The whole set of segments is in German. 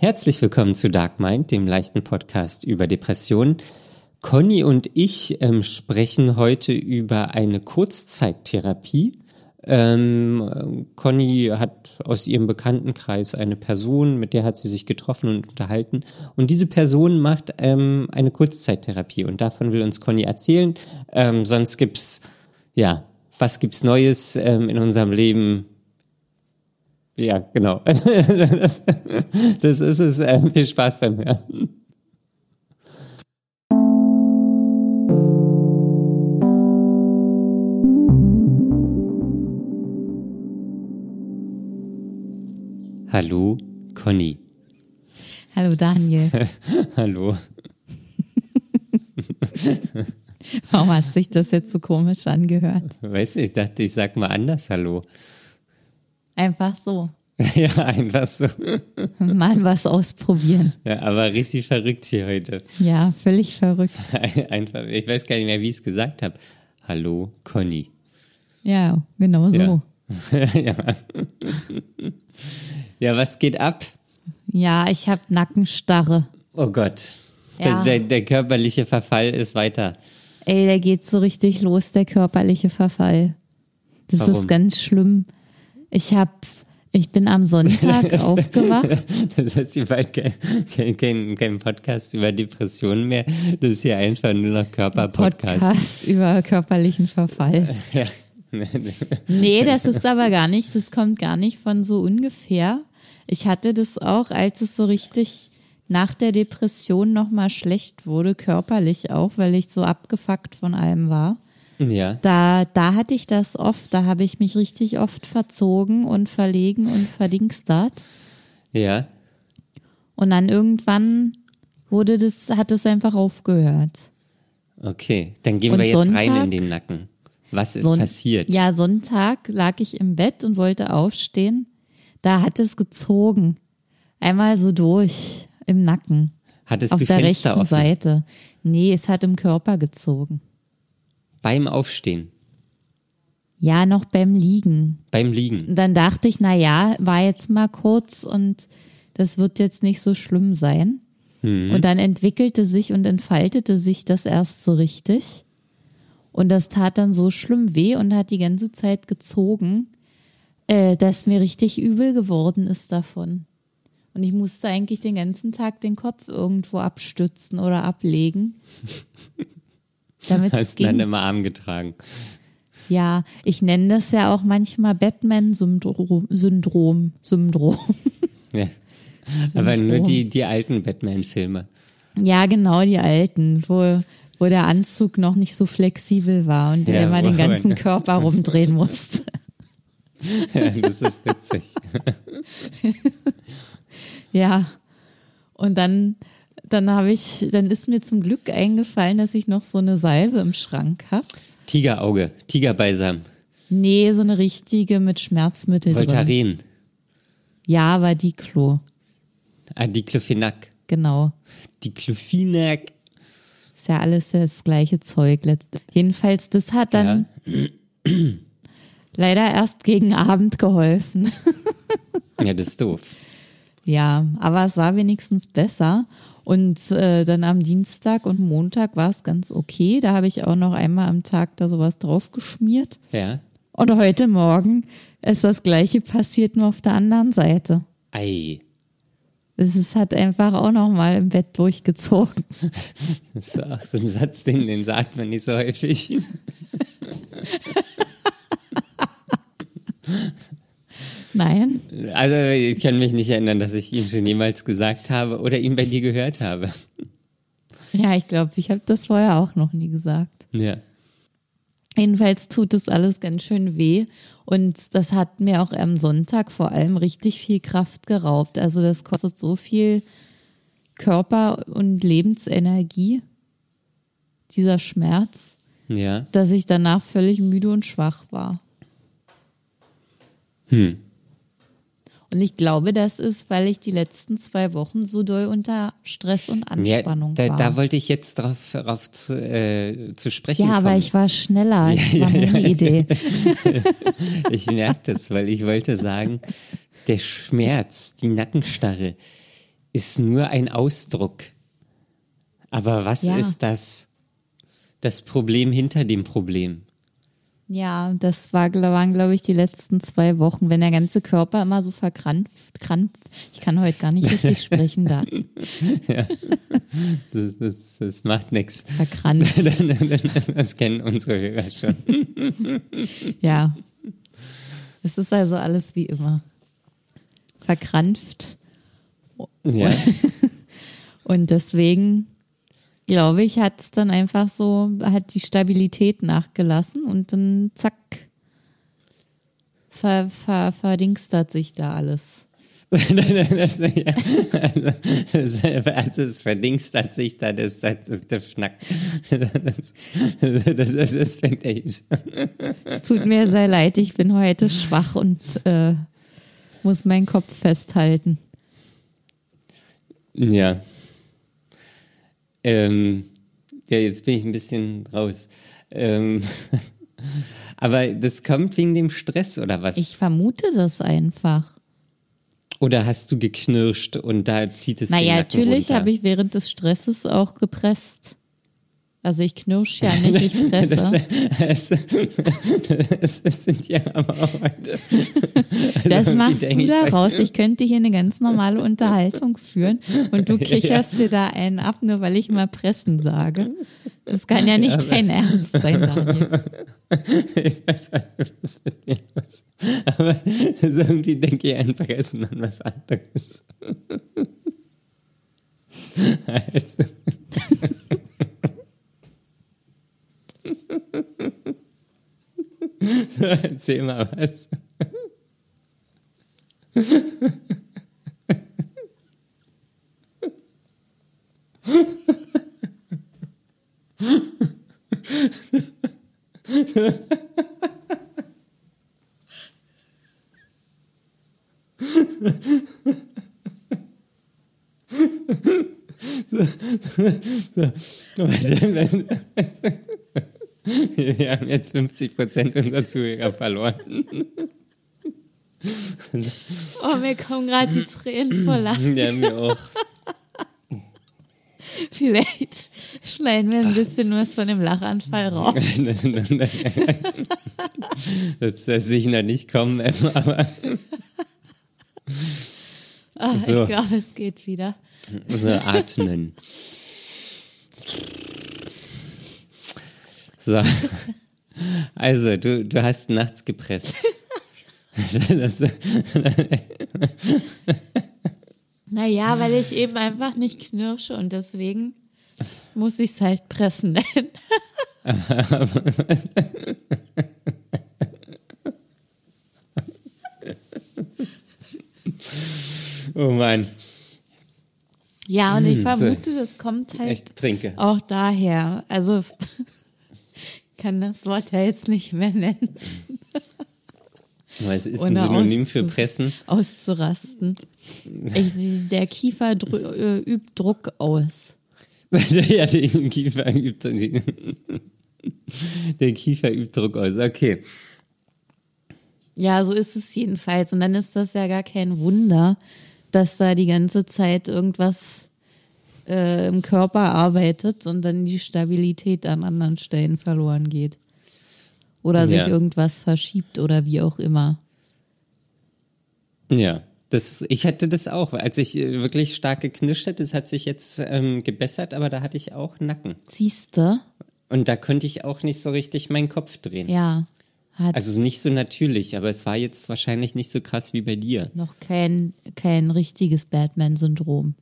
Herzlich willkommen zu Dark Mind, dem leichten Podcast über Depressionen. Conny und ich ähm, sprechen heute über eine Kurzzeittherapie. Ähm, Conny hat aus ihrem Bekanntenkreis eine Person, mit der hat sie sich getroffen und unterhalten. Und diese Person macht ähm, eine Kurzzeittherapie und davon will uns Conny erzählen. Ähm, sonst gibt's, ja, was gibt's Neues ähm, in unserem Leben? Ja, genau. das, das ist es. Äh, viel Spaß beim Hören. Hallo, Conny. Hallo, Daniel. Hallo. Warum hat sich das jetzt so komisch angehört? Weißt du, ich dachte, ich sag mal anders Hallo. Einfach so. ja, einfach so. Mal was ausprobieren. Ja, aber richtig verrückt hier heute. Ja, völlig verrückt. Einfach, ich weiß gar nicht mehr, wie ich es gesagt habe. Hallo, Conny. Ja, genau so. Ja. ja. ja, was geht ab? Ja, ich habe Nackenstarre. Oh Gott. Ja. Der, der, der körperliche Verfall ist weiter. Ey, der geht so richtig los, der körperliche Verfall. Das Warum? ist ganz schlimm. Ich hab, ich bin am Sonntag aufgewacht. Das heißt, ihr bald kein, kein, kein, kein Podcast über Depressionen mehr. Das ist hier einfach nur noch Körperpodcast. Podcast über körperlichen Verfall. Ja. Nee, das ist aber gar nicht, das kommt gar nicht von so ungefähr. Ich hatte das auch, als es so richtig nach der Depression nochmal schlecht wurde, körperlich auch, weil ich so abgefuckt von allem war. Ja. Da, da hatte ich das oft, da habe ich mich richtig oft verzogen und verlegen und verdingstert. Ja. Und dann irgendwann wurde das, hat es einfach aufgehört. Okay. Dann gehen Und wir jetzt rein Sonntag? in den Nacken. Was ist Son- passiert? Ja, Sonntag lag ich im Bett und wollte aufstehen. Da hat es gezogen. Einmal so durch im Nacken. Hattest auf du der Fenster rechten offen? Seite. Nee, es hat im Körper gezogen. Beim Aufstehen. Ja, noch beim Liegen. Beim Liegen. Und dann dachte ich, na ja, war jetzt mal kurz und das wird jetzt nicht so schlimm sein. Und dann entwickelte sich und entfaltete sich das erst so richtig. Und das tat dann so schlimm weh und hat die ganze Zeit gezogen, äh, dass mir richtig übel geworden ist davon. Und ich musste eigentlich den ganzen Tag den Kopf irgendwo abstützen oder ablegen. Damit es du dann ging. im Arm getragen. Ja, ich nenne das ja auch manchmal Batman-Syndrom. Syndrom, Syndrom. Ja. Aber nur Syndrom. die, die alten Batman-Filme. Ja, genau, die alten, wo, wo der Anzug noch nicht so flexibel war und der Ja, immer den ganzen Körper rumdrehen musste. Ja, das ist witzig. Ja. Und dann, dann habe ich, dann ist mir zum Glück eingefallen, dass ich noch so eine Salbe im Schrank habe. Tigerauge, Tigerbalsam, Nee, so eine richtige mit Schmerzmittel drin. Voltaren, Ja, war die Klo. ah, Diclofenac, Genau. Diclofenac. Ist ja alles das gleiche Zeug letzte. Jedenfalls, das hat dann leider erst gegen Abend geholfen. Ja, das ist doof. Ja, aber es war wenigstens besser. Und äh, dann am Dienstag und Montag war es ganz okay. Da habe ich auch noch einmal am Tag da sowas draufgeschmiert. Ja. Und heute Morgen ist das gleiche passiert, nur auf der anderen Seite. Ei. Es hat einfach auch noch mal im Bett durchgezogen. Das ist auch so ein Satz, den, den sagt man nicht so häufig. Nein, Also ich kann mich nicht erinnern, dass ich ihn schon jemals gesagt habe oder ihn bei dir gehört habe. ja, ich glaube, ich habe das vorher auch noch nie gesagt. Ja. Jedenfalls tut es alles ganz schön weh und das hat mir auch am Sonntag vor allem richtig viel Kraft geraubt. Also das kostet so viel Körper- und Lebensenergie, dieser Schmerz, Ja. dass ich danach völlig müde und schwach war. Hm. Und ich glaube, das ist, weil ich die letzten zwei Wochen so doll unter Stress und Anspannung ja, da, war. da wollte ich jetzt drauf, drauf zu, äh, zu sprechen ja, aber kommen. ich war schneller. Das war meine Idee. Ich merke das, weil ich wollte sagen, der Schmerz, die Nackenstarre ist nur ein Ausdruck. Aber was Ja. ist das? Das Problem hinter dem Problem. Ja, das war, waren, glaube ich, die letzten zwei Wochen, wenn der ganze Körper immer so verkrampft. Krampft. Ich kann heute gar nicht richtig sprechen da. Das, das, das macht nichts. Verkrampft. Das kennen unsere Hörer schon. Ja. Es ist also alles wie immer. Verkrampft. Ja. Und deswegen, glaube ich, hat es dann einfach so, hat die Stabilität nachgelassen und dann zack, ver, ver, verdingstert sich da alles. das, ja, also, das, also es verdingstert sich da das, das, das Schnack. Das, das, das, das fängt echt. Es tut mir sehr leid, ich bin heute schwach und äh, muss meinen Kopf festhalten. Ja. Ähm, ja, jetzt bin ich ein bisschen raus. Ähm, aber das kommt wegen dem Stress oder was? Ich vermute das einfach. oder hast du geknirscht und da zieht es den Naja, Nacken natürlich runter? habe ich während des Stresses auch gepresst. Also ich knirsch ja nicht, ich presse. das, das sind ja aber auch heute. Das irgendwie machst du daraus. Ich könnte hier eine ganz normale Unterhaltung führen und du kicherst dir da einen ab, nur weil ich mal pressen sage. Das kann ja nicht dein Ernst sein, Daniel. Ich weiß nicht, was mit mir los Aber irgendwie denke ich an Pressen an was anderes. Also. So, erzähl mal was. Wir haben jetzt 50 Prozent unserer Zuhörer verloren. Oh, mir kommen gerade die Tränen vor Lachen. Ja, mir auch. Vielleicht schneiden wir ein bisschen was von dem Lachanfall raus. Das, das sehe ich noch nicht kommen, Emma, aber Ah, So. Ich glaube, es geht wieder. so atmen. So. Also, du, du hast nachts gepresst. Das, Naja, weil ich eben einfach nicht knirsche und deswegen muss ich es halt pressen nennen. oh Mann, Ja, und ich Hm, vermute, das kommt halt ich trinke. auch daher. Also kann das Wort ja jetzt nicht mehr nennen, Was ist ein Ohne Synonym auszu- für pressen? auszurasten. Ich, der Kiefer äh, übt Druck aus. ja, der Kiefer übt, der Kiefer übt Druck aus. Okay. Ja, so ist es jedenfalls. Und dann ist das ja gar kein Wunder, dass da die ganze Zeit irgendwas äh, im Körper arbeitet und dann die Stabilität an anderen Stellen verloren geht. Oder sich Ja. irgendwas verschiebt oder wie auch immer. Ja, das, ich hatte das auch. Als ich äh, wirklich stark geknirscht hatte, das hat sich jetzt ähm, gebessert, aber da hatte ich auch Nacken. Siehste? Und da konnte ich auch nicht so richtig meinen Kopf drehen. Ja. Also nicht so natürlich, aber es war jetzt wahrscheinlich nicht so krass wie bei dir. noch kein, kein richtiges Batman-Syndrom.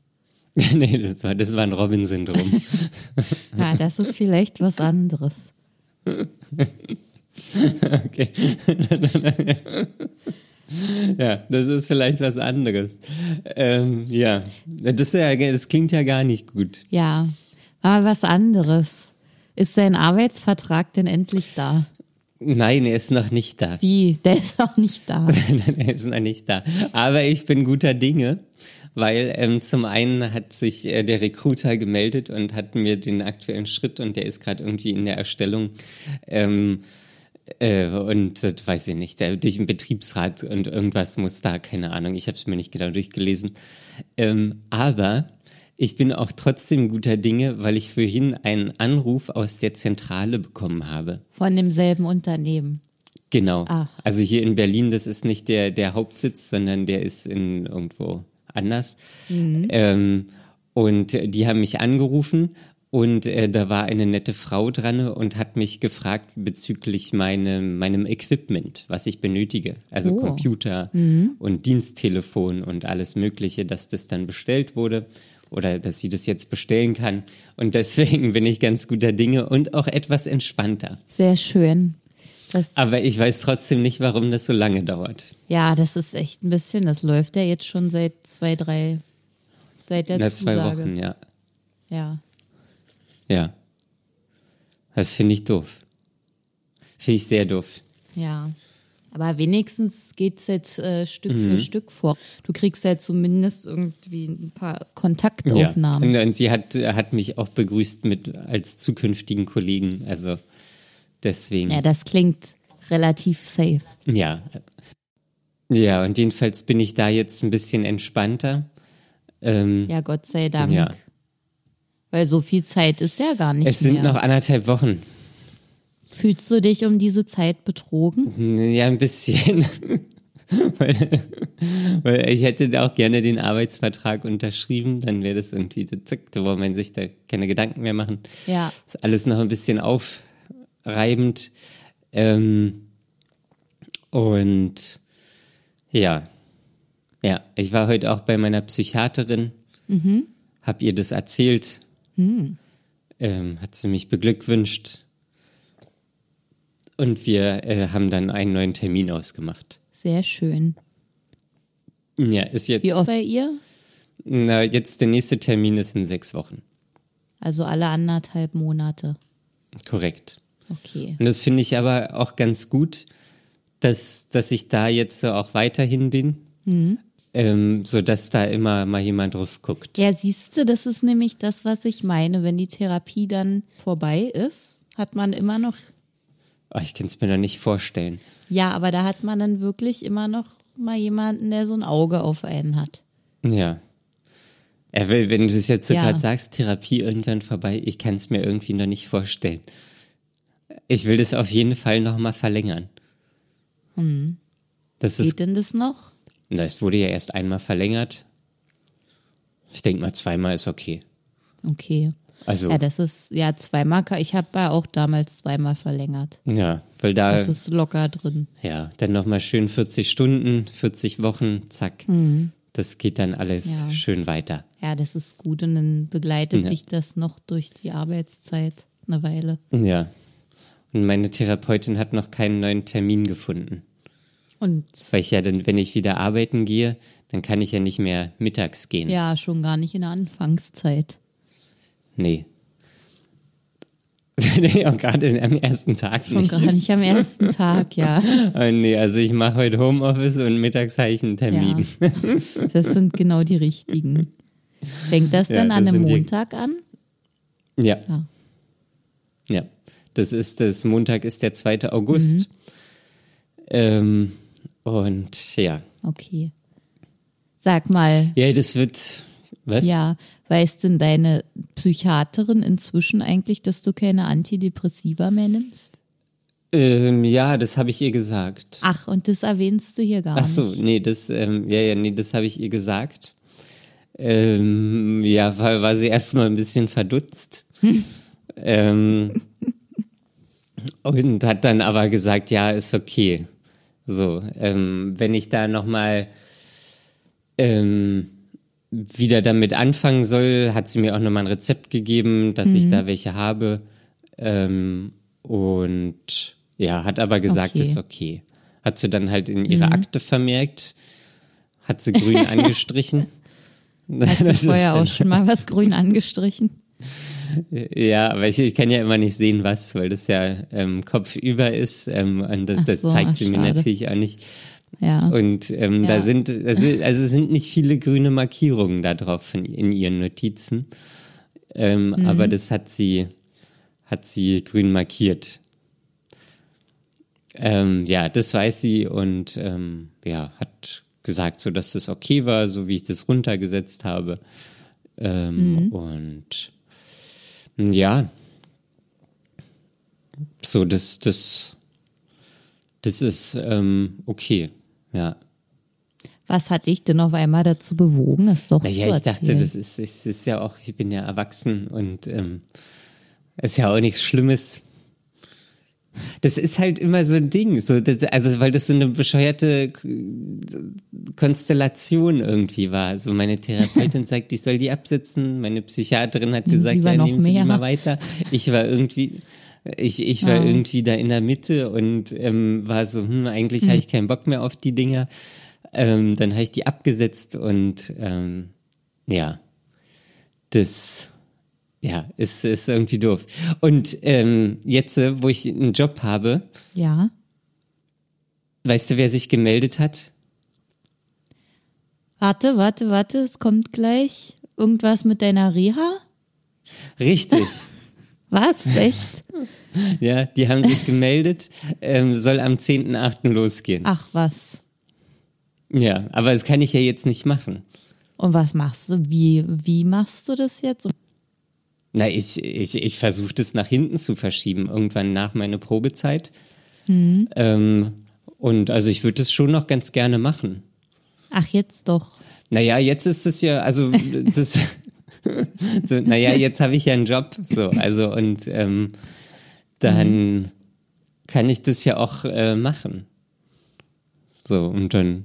nee, das war, das war ein Robin-Syndrom. Ja, das ist vielleicht was anderes. okay. ja, das ist vielleicht was anderes. Ähm, ja, das, ist ja, das klingt ja gar nicht gut. Ja, aber was anderes. Ist dein Arbeitsvertrag denn endlich da? Nein, er ist noch nicht da. Wie? Der ist auch nicht da. Nein, er ist noch nicht da. Aber ich bin guter Dinge, weil ähm, zum einen hat sich äh, der Recruiter gemeldet und hat mir den aktuellen Schritt und der ist gerade irgendwie in der Erstellung ähm, Äh, und äh, weiß ich nicht, der, durch den Betriebsrat und irgendwas muss da, keine Ahnung, ich habe es mir nicht genau durchgelesen. Ähm, aber ich bin auch trotzdem guter Dinge, weil ich vorhin einen Anruf aus der Zentrale bekommen habe. Von demselben Unternehmen. Genau. Ah. Also hier in Berlin, das ist nicht der, der Hauptsitz, sondern der ist in irgendwo anders. Ähm, und die haben mich angerufen und äh, da war eine nette Frau dran und hat mich gefragt bezüglich meinem, meinem Equipment, was ich benötige. Also Oh. Computer und Diensttelefon und alles Mögliche, dass das dann bestellt wurde oder dass sie das jetzt bestellen kann. Und deswegen bin ich ganz guter Dinge und auch etwas entspannter. Sehr schön. Das, Aber ich weiß trotzdem nicht, warum das so lange dauert. ja, das ist echt ein bisschen, das läuft ja jetzt schon seit zwei, drei, seit der Na, zwei Zusage. Wochen, ja. Ja. Ja. Das finde ich doof. Finde ich sehr doof. Ja. Aber wenigstens geht's jetzt äh, Stück Mhm. für Stück vor. Du kriegst ja zumindest irgendwie ein paar Ja. Kontaktaufnahmen. Und, und sie hat, hat mich auch begrüßt mit als zukünftigen Kollegen. Also deswegen. Ja, das klingt relativ safe. Ja. Ja, und jedenfalls bin ich da jetzt ein bisschen entspannter. Ähm, Ja, Gott sei Dank. Ja. Weil so viel Zeit ist ja gar nicht es sind mehr. noch anderthalb Wochen. Fühlst du dich um diese Zeit betrogen? Ja, ein bisschen. weil, weil ich hätte da auch gerne den Arbeitsvertrag unterschrieben, dann wäre das irgendwie so zick, da wollte man sich da keine Gedanken mehr machen. Ja. Ist alles noch ein bisschen aufreibend. Ähm, und ja, ja, ich war heute auch bei meiner Psychiaterin, hab ihr das erzählt, ähm, hat sie mich beglückwünscht und wir äh, haben dann einen neuen Termin ausgemacht. Sehr schön. Ja, ist jetzt, Wie oft bei ihr? na, jetzt der nächste Termin ist in sechs Wochen. Also alle anderthalb Monate. Korrekt. Okay. Und das finde ich aber auch ganz gut, dass, dass ich da jetzt so auch weiterhin bin, ähm, so dass da immer mal jemand drauf guckt. Ja, siehst du, das ist nämlich das, was ich meine. Wenn die Therapie dann vorbei ist, hat man immer noch, Oh, ich kann es mir noch nicht vorstellen. ja, aber da hat man dann wirklich immer noch mal jemanden, der so ein Auge auf einen hat. Ja. Wenn du es jetzt so Ja. gerade sagst, Therapie irgendwann vorbei, ich kann es mir irgendwie noch nicht vorstellen. Ich will das auf jeden Fall noch mal verlängern. Das ist, Geht denn das noch? na, es wurde ja erst einmal verlängert. Ich denke mal, zweimal ist okay. Okay. Also, Ja, das ist, ja, zweimal, ich habe ja auch damals zweimal verlängert. ja, weil da, Das ist locker drin. ja, dann nochmal schön 40 Stunden, 40 Wochen, zack. Das geht dann alles Ja. schön weiter. Ja, das ist gut und dann begleitet Ja. dich das noch durch die Arbeitszeit eine Weile. Ja. Und meine Therapeutin hat noch keinen neuen Termin gefunden. Und Weil ich ja dann, wenn ich wieder arbeiten gehe, dann kann ich ja nicht mehr mittags gehen. ja, schon gar nicht in der Anfangszeit. Nee. nee, auch gerade am ersten Tag Schon nicht. gar nicht am ersten Tag, ja. Ah, nee, also ich mache heute Homeoffice und mittags habe ich einen Termin. ja. Das sind genau die richtigen. Fängt das Ja, dann das an einem sind die- Montag an? Ja. Ja. Ja. Das ist das Montag ist der 2. August. Ähm, und ja. Okay. Sag mal, Ja, das wird. Was? ja, weiß denn deine Psychiaterin inzwischen eigentlich, dass du keine Antidepressiva mehr nimmst? Ähm, ja, das habe ich ihr gesagt. Ach, und das erwähnst du hier gar Ach so, nicht. nee, das, ähm, ja, ja, nee, das habe ich ihr gesagt. Ähm, ja, war, war sie erstmal ein bisschen verdutzt. ähm, und hat dann aber gesagt, ja, ist okay. So, ähm, wenn ich da nochmal ähm, wieder damit anfangen soll, hat sie mir auch nochmal ein Rezept gegeben, dass ich da welche habe. Ähm, und ja, hat aber gesagt, Okay. ist okay. Hat sie dann halt in ihre Akte vermerkt, hat sie grün angestrichen. Das ist vorher auch schon mal was grün angestrichen? Ja, aber ich, ich kann ja immer nicht sehen, was, weil das ja ähm, kopfüber ist. Ähm, und das, so, zeigt sie mir natürlich auch nicht. Ja. Und ähm, Ja. da sind, also, also sind nicht viele grüne Markierungen da drauf von, in ihren Notizen. Ähm, Mhm. Aber das hat sie, hat sie grün markiert. Ähm, ja, das weiß sie und ähm, ja, hat gesagt, so dass das okay war, so wie ich das runtergesetzt habe. Ähm, mhm. Und ja, so das, das, das ist ähm, okay, ja. Was hat dich denn auf einmal dazu bewogen, es doch naja, zu ich dachte, das ist, ist, ist ja auch, ich bin ja erwachsen und ähm, ist ja auch nichts Schlimmes. Das ist halt immer so ein Ding, so, das, also weil das so eine bescheuerte Konstellation irgendwie war. So meine Therapeutin sagt, ich soll die absetzen. Meine Psychiaterin hat gesagt, ja, nehmen Sie die mal weiter. Ich war irgendwie, ich, ich war oh. irgendwie da in der Mitte und ähm, war so, hm, eigentlich hm. habe ich keinen Bock mehr auf die Dinger. Ähm, dann habe ich die abgesetzt und ähm, ja, das ja, ist, ist irgendwie doof. Und ähm, jetzt, äh, wo ich einen Job habe, ja. Weißt du, wer sich gemeldet hat? Warte, warte, warte, es kommt gleich. Irgendwas mit deiner Reha? Richtig. Was? Echt? ja, die haben sich gemeldet, ähm, soll am 10.8. losgehen. Ach was. Ja, aber das kann ich ja jetzt nicht machen. Und was machst du? Wie, wie machst du das jetzt? Na, ich, ich, ich versuche das nach hinten zu verschieben, irgendwann nach meiner Probezeit. Mhm. Ähm, und also ich würde das schon noch ganz gerne machen. Ach, jetzt doch. Naja, jetzt ist es ja, also das, so, naja, jetzt habe ich ja einen Job. So, also und ähm, dann mhm. kann ich das ja auch äh, machen. So, und dann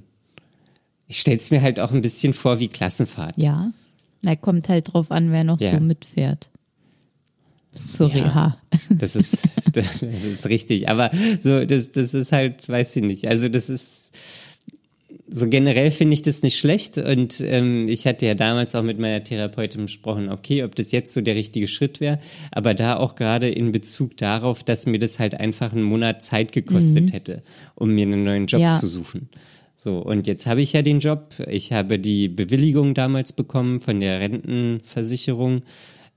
ich stelle es mir halt auch ein bisschen vor wie Klassenfahrt. Ja. Na, kommt halt drauf an, wer noch ja. so mitfährt. Zur ja, Reha. Das ist, das ist richtig. Aber so, das, das ist halt, weiß ich nicht. Also das ist so generell finde ich das nicht schlecht und ähm, ich hatte ja damals auch mit meiner Therapeutin besprochen, okay, ob das jetzt so der richtige Schritt wäre, aber da auch gerade in Bezug darauf, dass mir das halt einfach einen Monat Zeit gekostet mhm. hätte, um mir einen neuen Job ja. zu suchen. So, und jetzt habe ich ja den Job. Ich habe die Bewilligung damals bekommen von der Rentenversicherung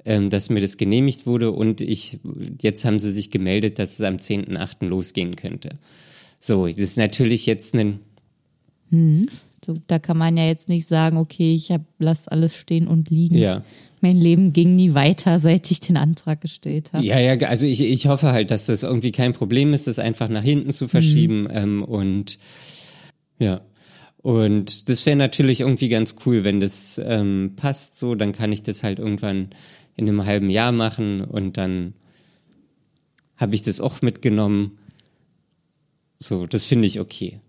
ähm, dass mir das genehmigt wurde und ich, jetzt haben sie sich gemeldet, dass es am 10.8. losgehen könnte. So, das ist natürlich jetzt ein. Hm. So, da kann man ja jetzt nicht sagen, okay, ich hab, lass alles stehen und liegen. Ja. Mein Leben ging nie weiter, seit ich den Antrag gestellt habe. Ja, ja, also ich, ich hoffe halt, dass das irgendwie kein Problem ist, das einfach nach hinten zu verschieben. Mhm. Ähm, und ja. Und das wäre natürlich irgendwie ganz cool, wenn das ähm, passt so, dann kann ich das halt irgendwann in einem halben Jahr machen und dann habe ich das auch mitgenommen. So, das finde ich okay.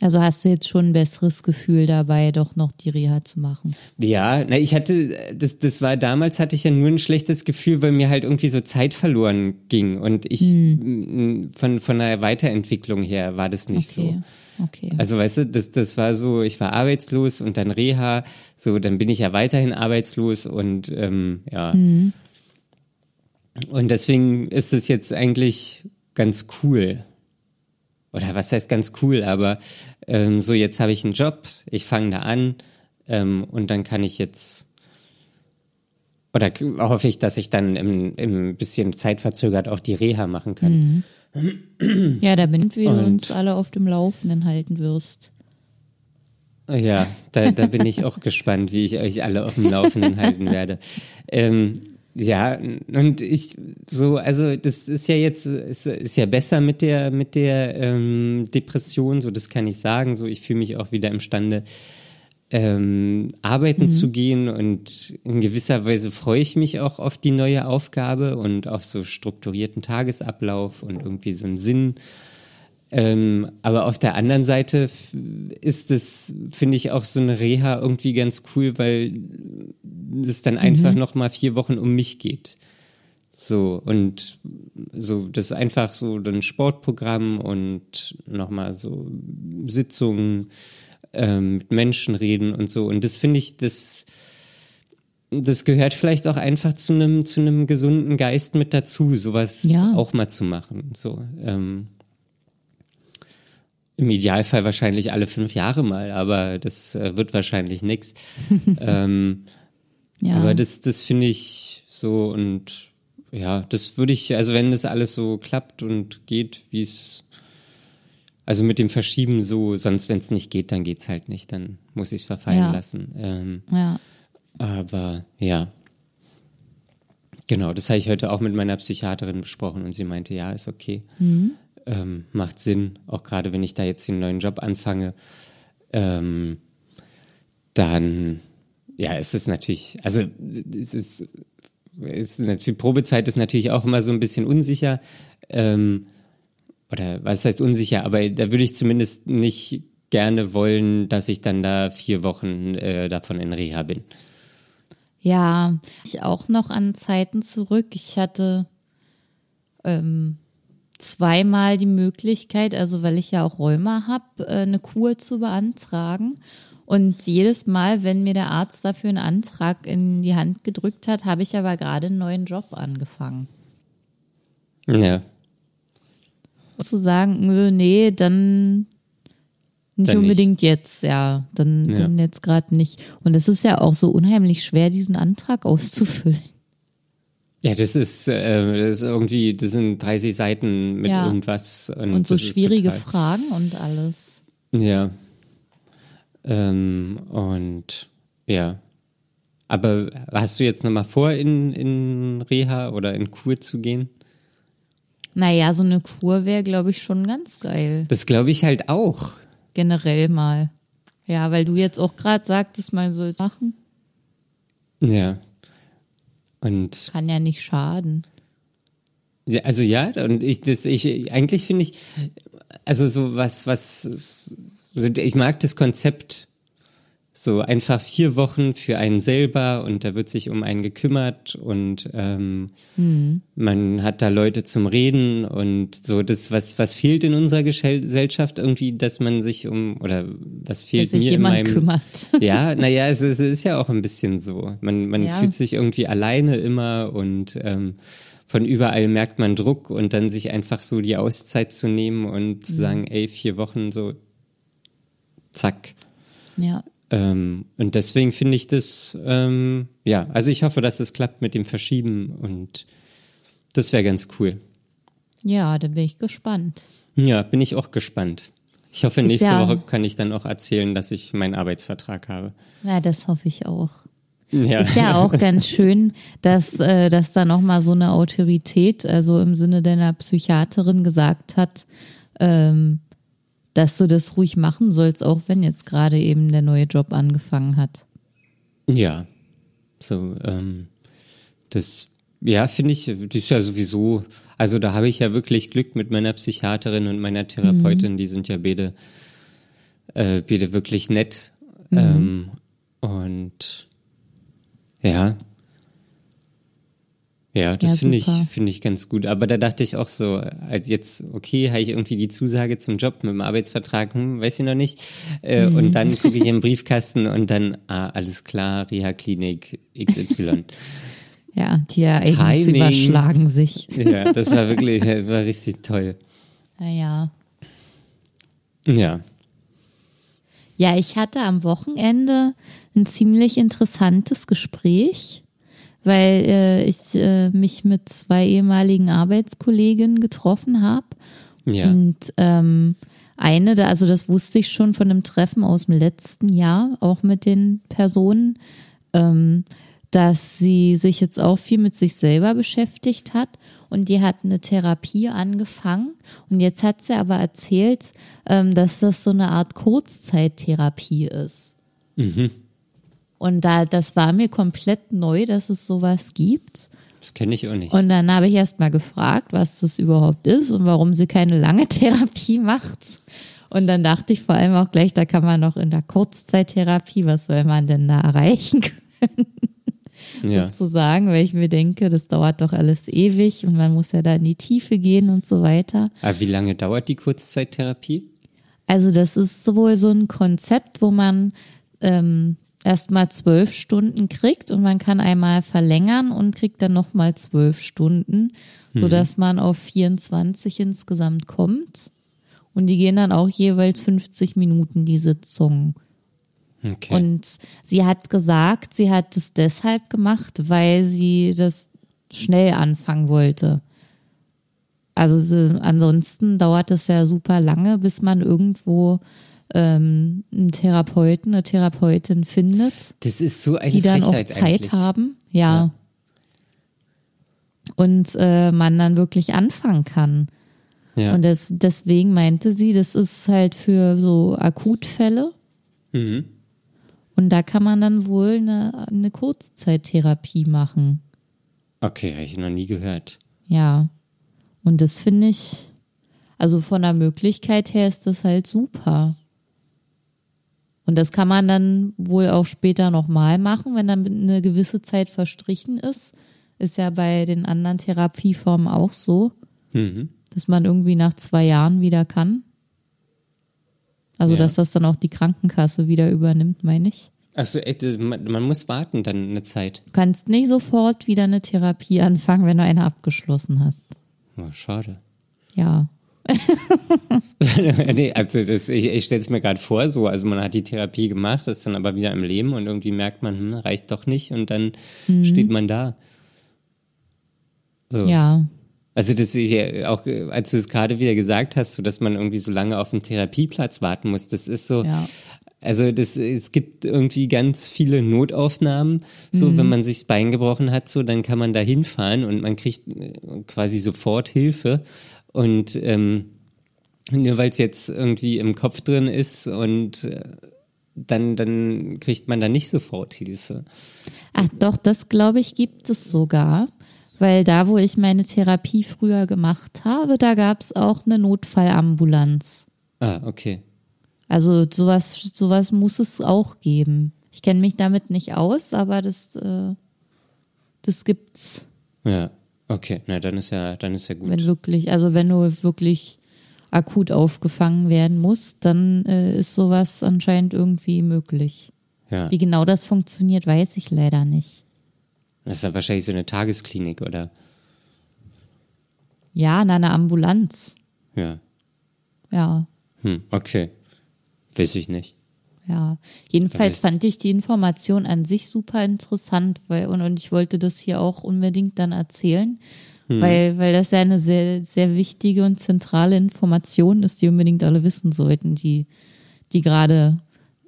Also hast du jetzt schon ein besseres Gefühl dabei, doch noch die Reha zu machen? Ja, na, ich hatte, das, das war damals hatte ich ja nur ein schlechtes Gefühl, weil mir halt irgendwie so Zeit verloren ging und ich hm. von, von der Weiterentwicklung her war das nicht okay. so. Okay. Also weißt du, das, das war so, ich war arbeitslos und dann Reha, so dann bin ich ja weiterhin arbeitslos und ähm, ja. Mhm. Und deswegen ist es jetzt eigentlich ganz cool. Oder was heißt ganz cool, aber ähm, so jetzt habe ich einen Job, ich fange da an ähm, und dann kann ich jetzt oder hoffe ich, dass ich dann im, im bisschen zeitverzögert auch die Reha machen kann. Mhm. Ja, da bin wie du uns alle auf dem Laufenden halten wirst. Ja, da, da bin ich auch gespannt, wie ich euch alle auf dem Laufenden halten werde. Ähm, ja, und ich so, also das ist ja jetzt, ist, ist ja besser mit der, mit der ähm, Depression, so das kann ich sagen. So, ich fühle mich auch wieder imstande, ähm, arbeiten mhm. zu gehen und in gewisser Weise freue ich mich auch auf die neue Aufgabe und auf so strukturierten Tagesablauf und irgendwie so einen Sinn. Ähm, aber auf der anderen Seite ist es, finde ich, auch so eine Reha irgendwie ganz cool, weil es dann einfach mhm. noch mal vier Wochen um mich geht. So, und so, das ist einfach so ein Sportprogramm und nochmal so Sitzungen, ähm, mit Menschen reden und so. Und das finde ich, das, das gehört vielleicht auch einfach zu einem zu einem gesunden Geist mit dazu, sowas ja. auch mal zu machen. So ähm, im Idealfall wahrscheinlich alle fünf Jahre mal, aber das äh, wird wahrscheinlich nichts. ähm, ja. Aber das das finde ich so und ja, das würde ich, also wenn das alles so klappt und geht, wie es, also mit dem Verschieben so, sonst wenn es nicht geht, dann geht's halt nicht, dann muss ich es verfallen Ja. lassen. Ähm, Ja. aber ja. Genau, das habe ich heute auch mit meiner Psychiaterin besprochen und sie meinte, ja, ist okay. Ähm, macht Sinn, auch gerade wenn ich da jetzt den neuen Job anfange. Ähm, dann, ja, es ist natürlich, also es ist, es ist natürlich, Probezeit ist natürlich auch immer so ein bisschen unsicher. Ähm, oder was heißt unsicher, aber da würde ich zumindest nicht gerne wollen, dass ich dann da vier Wochen äh, davon in Reha bin. Ja, ich auch noch an Zeiten zurück. Ich hatte ähm, zweimal die Möglichkeit, also weil ich ja auch Rheuma habe, äh, eine Kur zu beantragen. Und jedes Mal, wenn mir der Arzt dafür einen Antrag in die Hand gedrückt hat, habe ich aber gerade einen neuen Job angefangen. Ja, Zu sagen, nö, nee, dann nicht Dann nicht. unbedingt jetzt, ja, dann, Ja. dann jetzt gerade nicht. Und es ist ja auch so unheimlich schwer, diesen Antrag auszufüllen. Ja, das ist, äh, das ist irgendwie, das sind 30 Seiten mit Ja. irgendwas. Und, Und so schwierige Fragen und alles. Ja. Ähm, und ja. Aber hast du jetzt nochmal vor, in, in Reha oder in Kur zu gehen? Naja, so eine Kur wäre, glaube ich, schon ganz geil. Das glaube ich halt auch. Generell mal. Ja, weil du jetzt auch gerade sagtest, man soll machen. Ja. Und Kann ja nicht schaden. Ja, also ja, und ich, das, ich, eigentlich finde ich, also so was, was, ich mag das Konzept, so einfach vier Wochen für einen selber und da wird sich um einen gekümmert und ähm, man hat da Leute zum Reden und so das, was, was fehlt in unserer Gesellschaft irgendwie, dass man sich um, oder was fehlt Dass sich mir in jemand meinem, kümmert. ja, naja, es, ist- es ist ja auch ein bisschen so. Man, man Ja. fühlt sich irgendwie alleine immer und ähm, von überall merkt man Druck und dann sich einfach so die Auszeit zu nehmen und zu sagen, ey, vier Wochen so, zack. Ja. Ähm, und deswegen finde ich das, ähm, ja, also ich hoffe, dass es klappt mit dem Verschieben und das wäre ganz cool. Ja, da bin ich gespannt. Ja, bin ich auch gespannt. Ich hoffe, nächste ja- Woche kann ich dann auch erzählen, dass ich meinen Arbeitsvertrag habe. Ja, das hoffe ich auch. Ja. Ist ja auch ganz schön, dass, äh, dass da nochmal so eine Autorität, also im Sinne deiner Psychiaterin gesagt hat, ähm, dass du das ruhig machen sollst, auch wenn jetzt gerade eben der neue Job angefangen hat. Ja, so, ähm, das, ja, finde ich, das ist ja sowieso, also da habe ich ja wirklich Glück mit meiner Psychiaterin und meiner Therapeutin, die sind ja beide, äh, beide wirklich nett. Ähm, und ja. Ja, das Ja, finde ich, finde ich ganz gut. Aber da dachte ich auch so, als jetzt, okay, habe ich irgendwie die Zusage zum Job mit dem Arbeitsvertrag, hm, weiß ich noch nicht. Äh, Mhm. Und dann gucke ich im Briefkasten und dann, ah, alles klar, Reha-Klinik XY. Ja, die Ereignisse überschlagen sich. ja, das war wirklich, war richtig toll. Naja. Ja. Ja, ich hatte am Wochenende ein ziemlich interessantes Gespräch, weil äh, ich äh, mich mit zwei ehemaligen Arbeitskolleginnen getroffen habe. Ja. Und ähm, eine, da, also das wusste ich schon von einem Treffen aus dem letzten Jahr, auch mit den Personen, ähm, dass sie sich jetzt auch viel mit sich selber beschäftigt hat und die hat eine Therapie angefangen und jetzt hat sie aber erzählt, ähm, dass das so eine Art Kurzzeittherapie ist. Und da, das war mir komplett neu, dass es sowas gibt. Das kenne ich auch nicht. Und dann habe ich erst mal gefragt, was das überhaupt ist und warum sie keine lange Therapie macht. Und dann dachte ich vor allem auch gleich, da kann man noch in der Kurzzeittherapie, was soll man denn da erreichen können, ja. sozusagen, weil ich mir denke, das dauert doch alles ewig und man muss ja da in die Tiefe gehen und so weiter. Aber wie lange dauert die Kurzzeittherapie? Also das ist wohl so ein Konzept, wo man ähm, erstmal zwölf Stunden kriegt und man kann einmal verlängern und kriegt dann nochmal zwölf Stunden, sodass man auf 24 insgesamt kommt. Und die gehen dann auch jeweils 50 Minuten, die Sitzungen. Okay. Und sie hat gesagt, sie hat es deshalb gemacht, weil sie das schnell anfangen wollte. Also ansonsten dauert es ja super lange, bis man irgendwo ähm, einen Therapeuten, eine Therapeutin findet. Das ist so eine Die dann auch Frechheit Zeit eigentlich. haben. Ja. Ja. Und äh, man dann wirklich anfangen kann. Ja. Und das, deswegen meinte sie, das ist halt für so Akutfälle. Mhm. Und da kann man dann wohl eine, eine Kurzzeittherapie machen. Okay, habe ich noch nie gehört. Ja. Und das finde ich, also von der Möglichkeit her ist das halt super. Und das kann man dann wohl auch später nochmal machen, wenn dann eine gewisse Zeit verstrichen ist. Ist ja bei den anderen Therapieformen auch so, Mhm. dass man irgendwie nach zwei Jahren wieder kann. Also, Ja. dass das dann auch die Krankenkasse wieder übernimmt, meine ich. Achso, man, man muss warten dann eine Zeit. Du kannst nicht sofort wieder eine Therapie anfangen, wenn du eine abgeschlossen hast. Oh, schade. Ja. nee, also das, ich, ich stelle es mir gerade vor, so, also man hat die Therapie gemacht, ist dann aber wieder im Leben und irgendwie merkt man, hm, reicht doch nicht und dann steht man da. So. Ja. Also das ist ja auch, als du es gerade wieder gesagt hast, so dass man irgendwie so lange auf einen Therapieplatz warten muss, das ist so, Ja. also das, es gibt irgendwie ganz viele Notaufnahmen, so wenn man sich das Bein gebrochen hat, so dann kann man da hinfahren und man kriegt äh, quasi sofort Hilfe und ähm, nur weil es jetzt irgendwie im Kopf drin ist und äh, dann, dann kriegt man da nicht sofort Hilfe. Ach doch, das glaube ich gibt es sogar. Weil da, wo ich meine Therapie früher gemacht habe, da gab es auch eine Notfallambulanz. Ah, okay. Also sowas, sowas muss es auch geben. Ich kenne mich damit nicht aus, aber das, äh, das gibt's, Ja, okay. Na, dann ist ja, dann ist ja gut. wenn wirklich, also wenn du wirklich akut aufgefangen werden musst, dann äh, ist sowas anscheinend irgendwie möglich. ja. Wie genau das funktioniert, weiß ich leider nicht. Das ist dann wahrscheinlich so eine Tagesklinik, oder? Ja, in einer Ambulanz. Ja. Ja, Hm, okay. Weiß ich nicht. Ja, jedenfalls fand ich die Information an sich super interessant, weil und, und ich wollte das hier auch unbedingt dann erzählen, weil weil das ja eine sehr sehr wichtige und zentrale Information ist, die unbedingt alle wissen sollten, die die gerade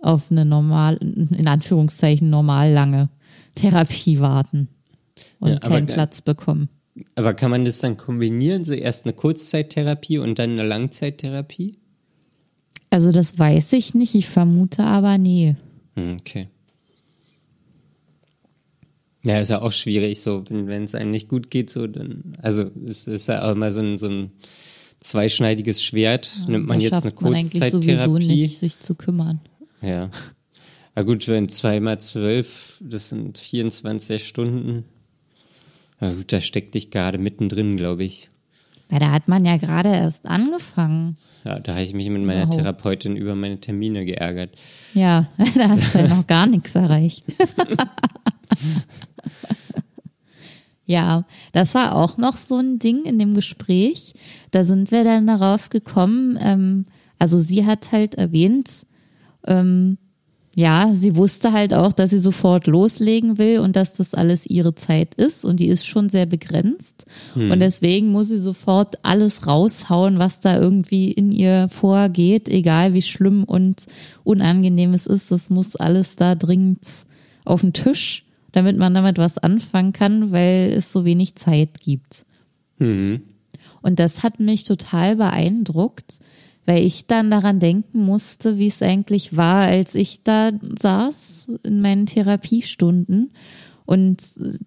auf eine normal in Anführungszeichen normal lange Therapie warten und Ja, keinen Platz bekommen. Aber kann man das dann kombinieren? So erst eine Kurzzeittherapie und dann eine Langzeittherapie? Also das weiß ich nicht, ich vermute aber nee. Hm, okay. Ja, ist ja auch schwierig, so, wenn es einem nicht gut geht, so, dann, also, es ist ja auch immer so ein, so ein zweischneidiges Schwert. Nimmt man jetzt eine Kurzzeittherapie? nicht, sich zu kümmern. Ja. Na gut, wenn zweimal zwölf, das sind 24 Stunden. Na gut, da steckt dich gerade mittendrin, glaube ich. Ja, da hat man ja gerade erst angefangen. Ja, da habe ich mich mit meiner Überhaupt. Therapeutin über meine Termine geärgert. Ja, da hast du ja noch gar nichts erreicht. ja, das war auch noch so ein Ding in dem Gespräch. Da sind wir dann darauf gekommen, ähm, also sie hat halt erwähnt, ähm, ja, sie wusste halt auch, dass sie sofort loslegen will und dass das alles ihre Zeit ist und die ist schon sehr begrenzt. Und deswegen muss sie sofort alles raushauen, was da irgendwie in ihr vorgeht, egal wie schlimm und unangenehm es ist. Das muss alles da dringend auf den Tisch, damit man damit was anfangen kann, weil es so wenig Zeit gibt. Und das hat mich total beeindruckt, weil ich dann daran denken musste, wie es eigentlich war, als ich da saß in meinen Therapiestunden und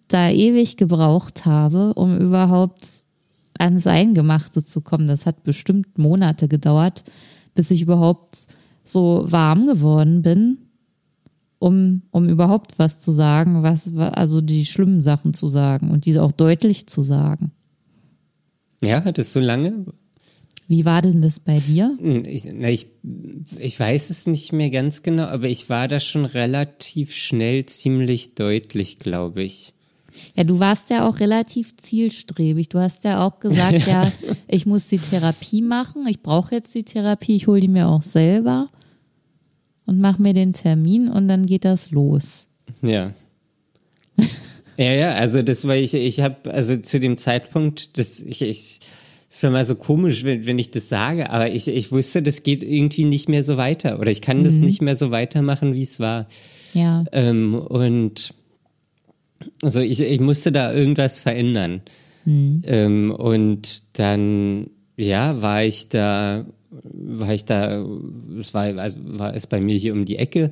da ewig gebraucht habe, um überhaupt ans Eingemachte zu kommen. Das hat bestimmt Monate gedauert, bis ich überhaupt so warm geworden bin, um, um überhaupt was zu sagen, was, also die schlimmen Sachen zu sagen und diese auch deutlich zu sagen. Ja, hat es so lange? Wie war denn das bei dir? Hm, Ich, na, ich, ich weiß es nicht mehr ganz genau, aber ich war da schon relativ schnell ziemlich deutlich, glaube ich. Ja, du warst ja auch relativ zielstrebig. Du hast ja auch gesagt, ja, ich muss die Therapie machen. Ich brauche jetzt die Therapie. Ich hole die mir auch selber und mache mir den Termin und dann geht das los. Ja. Ja, ja, also das war ich, ich habe, also zu dem Zeitpunkt, das, ich, ich, ist immer so komisch, wenn, wenn ich das sage, aber ich, ich wusste, das geht irgendwie nicht mehr so weiter oder ich kann mhm. das nicht mehr so weitermachen, wie es war. Ja. Ähm, und also ich, ich musste da irgendwas verändern. Mhm. Ähm, und dann, ja, war ich da, war ich da, es war, also war es bei mir hier um die Ecke,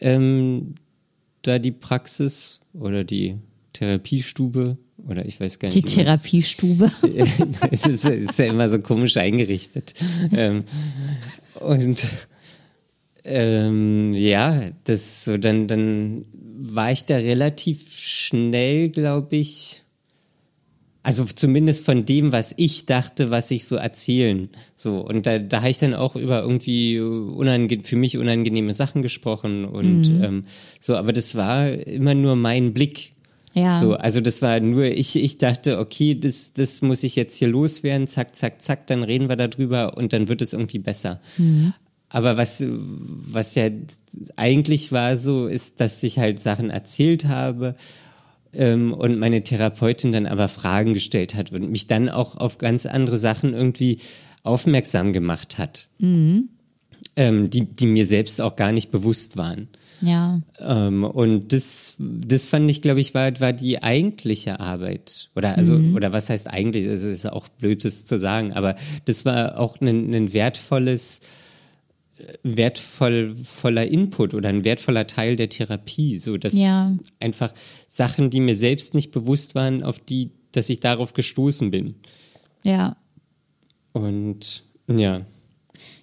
ähm, da die Praxis oder die Therapiestube oder ich weiß gar nicht. Die Therapiestube. es ist, ist, ja immer so komisch eingerichtet. ähm, und ähm, ja, das so, dann, dann war ich da relativ schnell, glaube ich. Also zumindest von dem, was ich dachte, was ich so erzählen. So, und da, da habe ich dann auch über irgendwie unange für mich unangenehme Sachen gesprochen und mhm. ähm, so, aber das war immer nur mein Blick ja. So, also das war nur, ich, ich dachte, okay, das, das muss ich jetzt hier loswerden, zack, zack, zack, dann reden wir darüber und dann wird es irgendwie besser. Mhm. Aber was, was ja eigentlich war so, ist, dass ich halt Sachen erzählt habe ähm, und meine Therapeutin dann aber Fragen gestellt hat und mich dann auch auf ganz andere Sachen irgendwie aufmerksam gemacht hat, mhm. ähm, die, die mir selbst auch gar nicht bewusst waren. Ja. Ähm, und das, das fand ich, glaube ich, war, war die eigentliche Arbeit. Oder also, mhm. oder was heißt eigentlich? Es ist auch blöd, das zu sagen, aber das war auch ein, ein wertvolles, wertvoll, voller Input oder ein wertvoller Teil der Therapie. So, dass ja. einfach Sachen, die mir selbst nicht bewusst waren, auf die, dass ich darauf gestoßen bin. Ja. Und ja.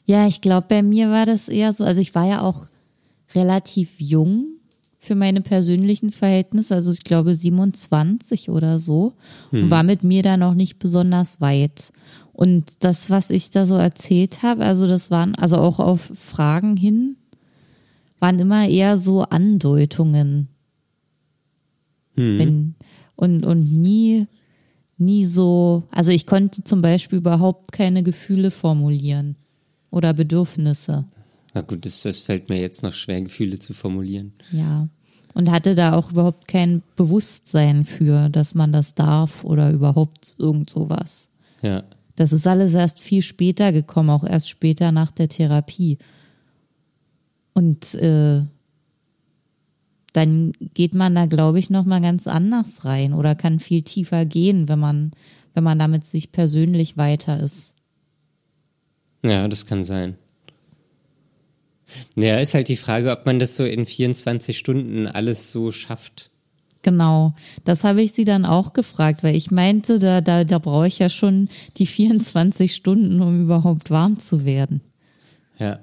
Ja, ich glaube, bei mir war das eher so, also ich war ja auch relativ jung für meine persönlichen Verhältnisse, also ich glaube 27 oder so, hm. und war mit mir da noch nicht besonders weit. Und das, was ich da so erzählt habe, also das waren, also auch auf Fragen hin, waren immer eher so Andeutungen. Hm. Wenn, und, und nie, nie so, also ich konnte zum Beispiel überhaupt keine Gefühle formulieren oder Bedürfnisse. Na gut, das, das fällt mir jetzt noch schwer, Gefühle zu formulieren. Ja. Und hatte da auch überhaupt kein Bewusstsein für, dass man das darf oder überhaupt irgend sowas. Ja. Das ist alles erst viel später gekommen, auch erst später nach der Therapie. Und äh, dann geht man da, glaube ich, noch mal ganz anders rein oder kann viel tiefer gehen, wenn man, wenn man damit sich persönlich weiter ist. Ja, das kann sein. Ja, ist halt die Frage, ob man das so in 24 Stunden alles so schafft. Genau, das habe ich sie dann auch gefragt, weil ich meinte, da, da, da brauche ich ja schon die 24 Stunden, um überhaupt warm zu werden. Ja.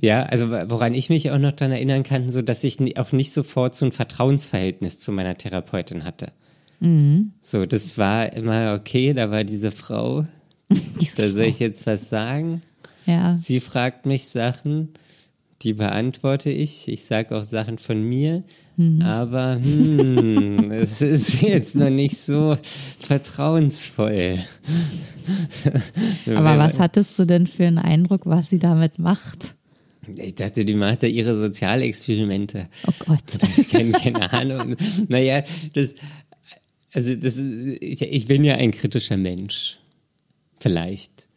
Ja, also woran ich mich auch noch daran erinnern kann, so dass ich auch nicht sofort so ein Vertrauensverhältnis zu meiner Therapeutin hatte. Mhm. So, das war immer okay, da war diese Frau. diese da soll ich jetzt was sagen? Ja. Sie fragt mich Sachen, die beantworte ich. Ich sage auch Sachen von mir, mhm. aber hm, es ist jetzt noch nicht so vertrauensvoll. aber was hattest du denn für einen Eindruck, was sie damit macht? Ich dachte, die macht da ihre Sozialexperimente. Oh Gott. keine, keine Ahnung. Naja, das, also das, ich, ich bin ja ein kritischer Mensch. Vielleicht.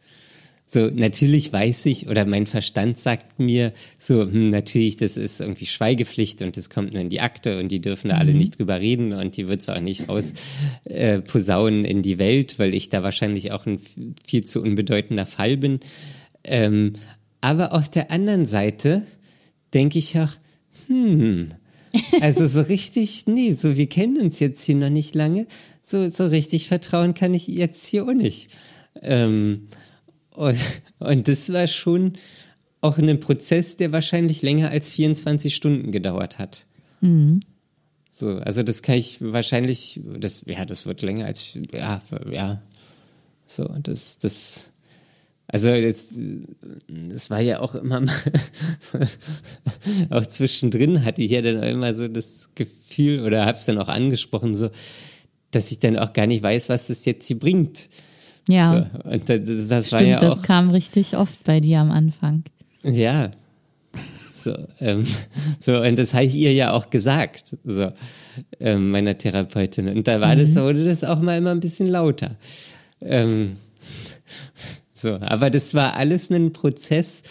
So, natürlich weiß ich oder mein Verstand sagt mir so, hm, natürlich, das ist irgendwie Schweigepflicht und das kommt nur in die Akte und die dürfen da mhm. alle nicht drüber reden und die wird es auch nicht raus äh, posaunen in die Welt, weil ich da wahrscheinlich auch ein viel zu unbedeutender Fall bin. Ähm, aber auf der anderen Seite denke ich auch, hm, also so richtig, nee, so wir kennen uns jetzt hier noch nicht lange, so, so richtig vertrauen kann ich jetzt hier auch nicht. Ähm, und, und das war schon auch ein Prozess, der wahrscheinlich länger als 24 Stunden gedauert hat. Mhm. So, also das kann ich wahrscheinlich, das, ja, das wird länger als, ja, ja. So, das, das, also jetzt, das war ja auch immer mal, auch zwischendrin hatte ich ja dann immer so das Gefühl oder hab's dann auch angesprochen, so, dass ich dann auch gar nicht weiß, was das jetzt hier bringt. Ja. So, und das, das Stimmt, war ja das kam richtig oft bei dir am Anfang. Ja. So, ähm, so, und das habe ich ihr ja auch gesagt, so, ähm, meiner Therapeutin. Und da war mhm. das, wurde das auch mal immer ein bisschen lauter. Ähm, so, aber das war alles ein Prozess,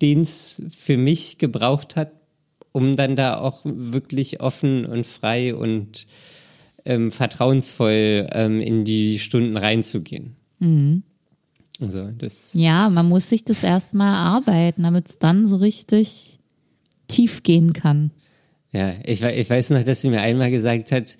den es für mich gebraucht hat, um dann da auch wirklich offen und frei und ähm, vertrauensvoll ähm, in die Stunden reinzugehen. Mhm. Also das ja, man muss sich das erstmal erarbeiten, damit es dann so richtig tief gehen kann. Ja, ich, ich weiß noch, dass sie mir einmal gesagt hat,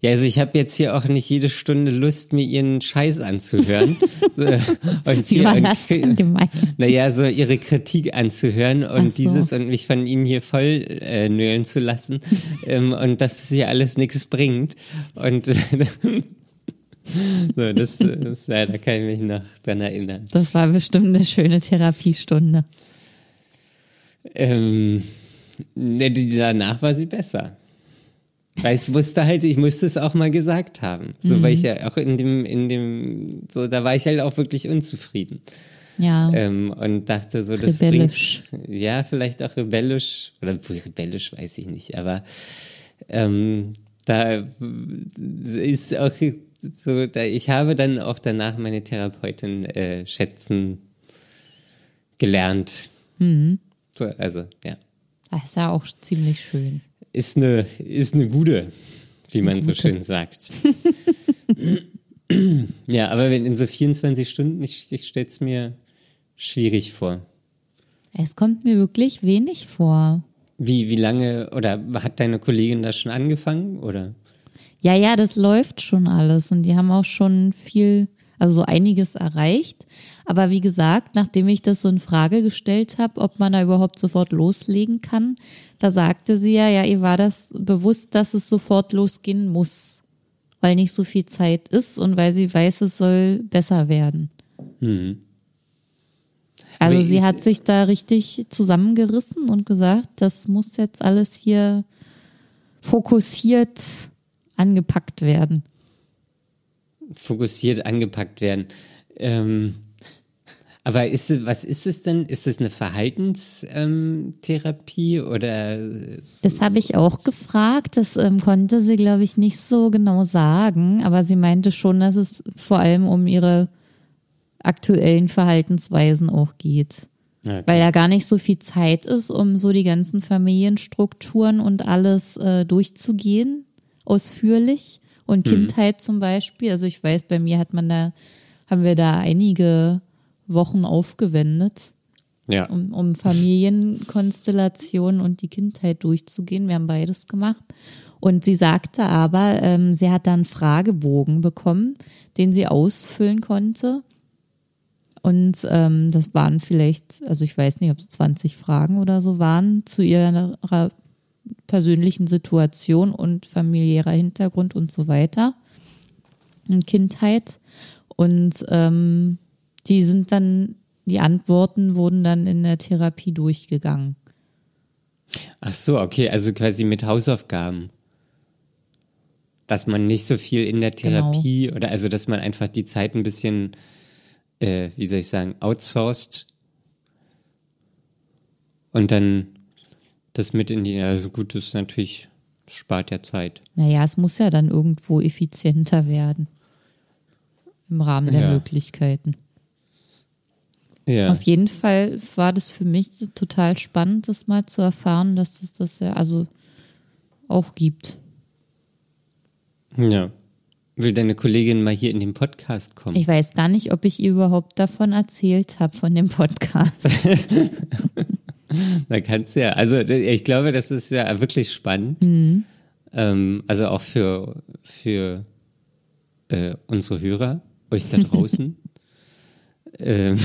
ja, also ich habe jetzt hier auch nicht jede Stunde Lust, mir ihren Scheiß anzuhören. und Wie war das denn gemeint? Naja, so ihre Kritik anzuhören und so. dieses und mich von ihnen hier voll äh, nölen zu lassen ähm, und dass es hier alles nichts bringt. Und so, das, das, ja, da kann ich mich noch dran erinnern. Das war bestimmt eine schöne Therapiestunde. Ähm, ne, danach war sie besser. Weil ich musste halt, ich musste es auch mal gesagt haben. So, mhm. weil ich ja auch in dem, in dem, so, da war ich halt auch wirklich unzufrieden. Ja. Ähm, und dachte so, das rebellisch. bringt, ja, vielleicht auch rebellisch, oder rebellisch weiß ich nicht, aber, ähm, da ist auch so, da, ich habe dann auch danach meine Therapeutin äh, schätzen gelernt. Mhm. So, also, ja. Das ist ja auch ziemlich schön ist eine, ist eine gute, wie man so schön sagt. ja, aber wenn in so 24 Stunden, ich, ich stelle es mir schwierig vor. Es kommt mir wirklich wenig vor. Wie, wie lange, oder hat deine Kollegin das schon angefangen, oder? Ja, ja, das läuft schon alles und die haben auch schon viel also so einiges erreicht. Aber wie gesagt, nachdem ich das so in Frage gestellt habe, ob man da überhaupt sofort loslegen kann, da sagte sie ja, ja, ihr war das bewusst, dass es sofort losgehen muss, weil nicht so viel Zeit ist und weil sie weiß, es soll besser werden. Mhm. Also sie hat sich da richtig zusammengerissen und gesagt, das muss jetzt alles hier fokussiert angepackt werden fokussiert angepackt werden. Ähm, aber ist was ist es denn? Ist es eine Verhaltenstherapie ähm, oder? Das habe ich auch gefragt. Das ähm, konnte sie, glaube ich, nicht so genau sagen. Aber sie meinte schon, dass es vor allem um ihre aktuellen Verhaltensweisen auch geht. Okay. Weil ja gar nicht so viel Zeit ist, um so die ganzen Familienstrukturen und alles äh, durchzugehen, ausführlich. Und mhm. Kindheit zum Beispiel, also ich weiß, bei mir hat man da, haben wir da einige Wochen aufgewendet, ja. um, um Familienkonstellationen und die Kindheit durchzugehen. Wir haben beides gemacht. Und sie sagte aber, ähm, sie hat da einen Fragebogen bekommen, den sie ausfüllen konnte. Und ähm, das waren vielleicht, also ich weiß nicht, ob es 20 Fragen oder so waren zu ihrer persönlichen Situation und familiärer Hintergrund und so weiter in Kindheit. Und ähm, die sind dann, die Antworten wurden dann in der Therapie durchgegangen. Ach so, okay, also quasi mit Hausaufgaben. Dass man nicht so viel in der genau. Therapie genau. oder also, dass man einfach die Zeit ein bisschen, äh, wie soll ich sagen, outsourced und dann das mit in die, also gut, das ist natürlich, spart ja Zeit. Naja, es muss ja dann irgendwo effizienter werden. Im Rahmen der ja. Möglichkeiten. Ja. Auf jeden Fall war das für mich total spannend, das mal zu erfahren, dass es das ja also auch gibt. Ja. Will deine Kollegin mal hier in den Podcast kommen? Ich weiß gar nicht, ob ich ihr überhaupt davon erzählt habe, von dem Podcast. Da kannst du ja, also ich glaube, das ist ja wirklich spannend. Mhm. Ähm, also auch für, für äh, unsere Hörer, euch da draußen. ähm,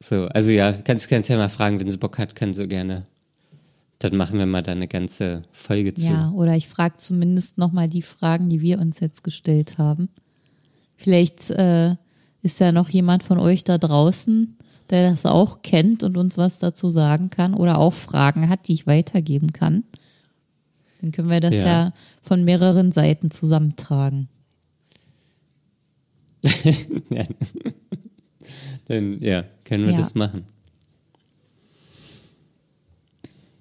so, also ja, kannst, kannst ja mal fragen, wenn sie Bock hat, kann sie gerne. Dann machen wir mal da eine ganze Folge zu. Ja, oder ich frage zumindest nochmal die Fragen, die wir uns jetzt gestellt haben. Vielleicht äh, ist ja noch jemand von euch da draußen, der das auch kennt und uns was dazu sagen kann oder auch Fragen hat, die ich weitergeben kann. Dann können wir das ja, ja von mehreren Seiten zusammentragen. Dann ja, können wir ja. das machen.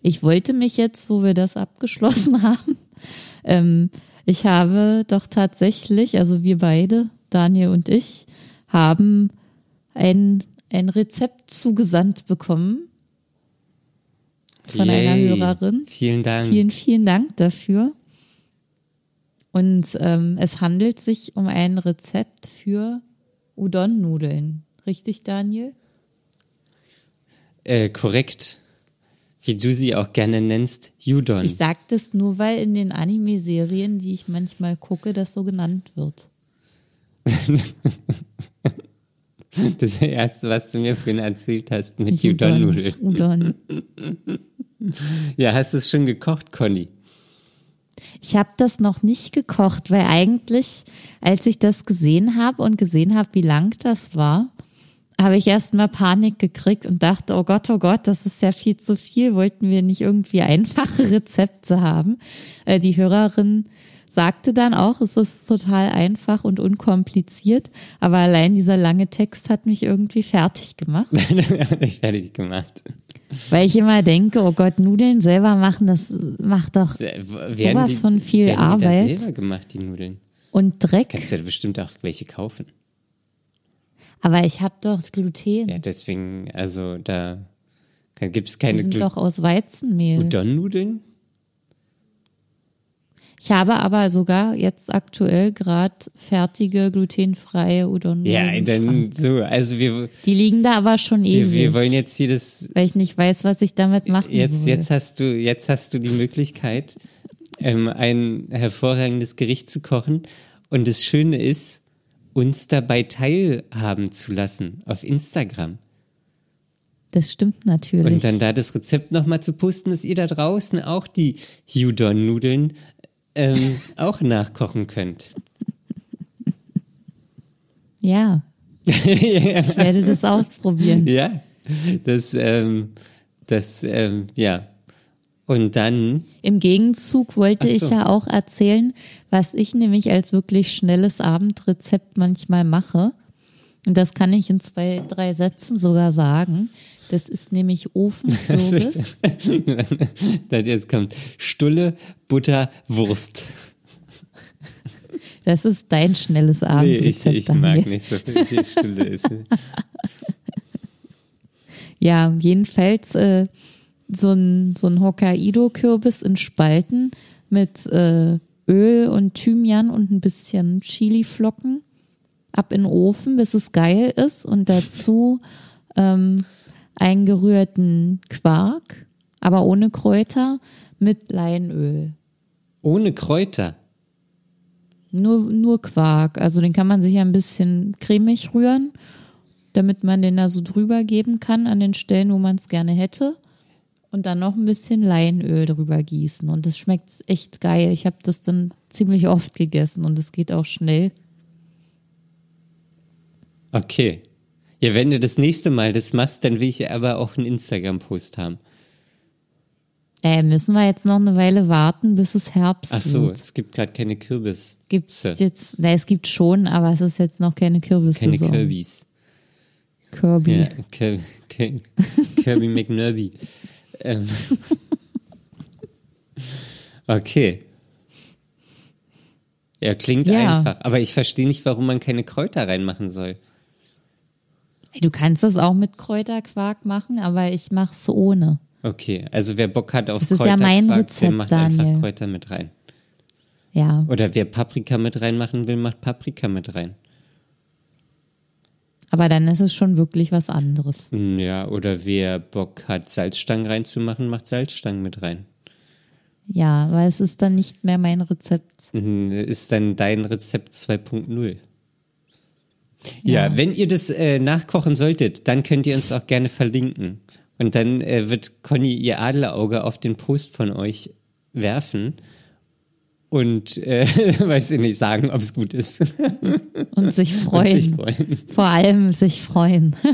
Ich wollte mich jetzt, wo wir das abgeschlossen haben, ähm, ich habe doch tatsächlich, also wir beide, Daniel und ich, haben ein, ein Rezept zugesandt bekommen von Yay. einer Hörerin. Vielen Dank. Vielen, vielen Dank dafür. Und ähm, es handelt sich um ein Rezept für Udon-Nudeln. Richtig, Daniel? Äh, korrekt. Wie du sie auch gerne nennst, Udon. Ich sag das nur, weil in den Anime-Serien, die ich manchmal gucke, das so genannt wird. Das erste, was du mir vorhin erzählt hast mit Udon-Nudeln. Udon. Ja, hast du es schon gekocht, Conny? Ich habe das noch nicht gekocht, weil eigentlich, als ich das gesehen habe und gesehen habe, wie lang das war, habe ich erst mal Panik gekriegt und dachte, oh Gott, oh Gott, das ist ja viel zu viel. Wollten wir nicht irgendwie einfache Rezepte haben? Äh, Die Hörerin sagte dann auch, es ist total einfach und unkompliziert, aber allein dieser lange Text hat mich irgendwie fertig gemacht. ich fertig gemacht. Weil ich immer denke, oh Gott, Nudeln selber machen, das macht doch Werden sowas von viel werden die Arbeit Da selber gemacht, die Nudeln. und Dreck. Kannst du ja bestimmt auch welche kaufen. Aber ich habe doch Gluten. Ja, deswegen, also da gibt es Die keine sind doch aus Weizenmehl. Udon-Nudeln. Ich habe aber sogar jetzt aktuell gerade fertige glutenfreie Udon. Ja, dann so, also wir, Die liegen da aber schon wir, ewig, wir wollen jetzt hier das weil ich nicht weiß, was ich damit machen Jetzt, soll. jetzt hast du, jetzt hast du die Möglichkeit, ähm, ein hervorragendes Gericht zu kochen. Und das Schöne ist, uns dabei teilhaben zu lassen auf Instagram. Das stimmt natürlich. Und dann da das Rezept nochmal zu posten, dass ihr da draußen auch die Udon-Nudeln ähm, auch nachkochen könnt. ja, ich werde das ausprobieren. Ja, das, ähm, das, ähm, ja. Und dann, Im Gegenzug wollte Ach ich so. ja auch erzählen, was ich nämlich als wirklich schnelles Abendrezept manchmal mache. Und das kann ich in zwei, drei Sätzen sogar sagen. Das ist nämlich Ofenkürbis. das? jetzt kommt Stulle, Butter, Wurst. Das ist dein schnelles Nee, ich, ich mag nicht so viel Stulle ist. Ja, jedenfalls äh, so ein, so ein Hokkaido-Kürbis in Spalten mit äh, Öl und Thymian und ein bisschen Chiliflocken ab in den Ofen, bis es geil ist und dazu ähm, eingerührten Quark, aber ohne Kräuter mit Leinöl. Ohne Kräuter. Nur, nur Quark. Also den kann man sich ein bisschen cremig rühren, damit man den da so drüber geben kann an den Stellen, wo man es gerne hätte. Und dann noch ein bisschen Leinöl drüber gießen. Und das schmeckt echt geil. Ich habe das dann ziemlich oft gegessen und es geht auch schnell. Okay. Ja, wenn du das nächste Mal das machst, dann will ich aber auch einen Instagram-Post haben. Äh, müssen wir jetzt noch eine Weile warten, bis es Herbst Ach so, wird. es gibt gerade keine Kürbis. Gibt's jetzt, na, es gibt schon, aber es ist jetzt noch keine Keine Kürbissaison. Kirbis. Kirby. Ja, Kirby, Kirby, Kirby McNurby. Ähm. Okay. Ja, klingt Ja. einfach. Aber ich verstehe nicht, warum man keine Kräuter reinmachen soll. Du kannst das auch mit Kräuterquark machen, aber ich mach's ohne. Okay, also wer Bock hat auf Das ist ja Kräuterquark, mein der Rezept, macht Daniel. einfach Kräuter mit rein. Ja. Oder wer Paprika mit reinmachen will, macht Paprika mit rein. Aber dann ist es schon wirklich was anderes. Hm, Ja, oder wer Bock hat, Salzstangen reinzumachen, macht Salzstangen mit rein. Ja, weil es ist dann nicht mehr mein Rezept. Mhm, Ist dann dein Rezept 2.0. Ja, Ja. wenn ihr das äh, nachkochen solltet, dann könnt ihr uns auch gerne verlinken. Und dann äh, wird Conny ihr Adlerauge auf den Post von euch werfen und, äh, weiß ich nicht, sagen, ob es gut ist. Und sich Und freuen. sich freuen. Vor allem sich freuen.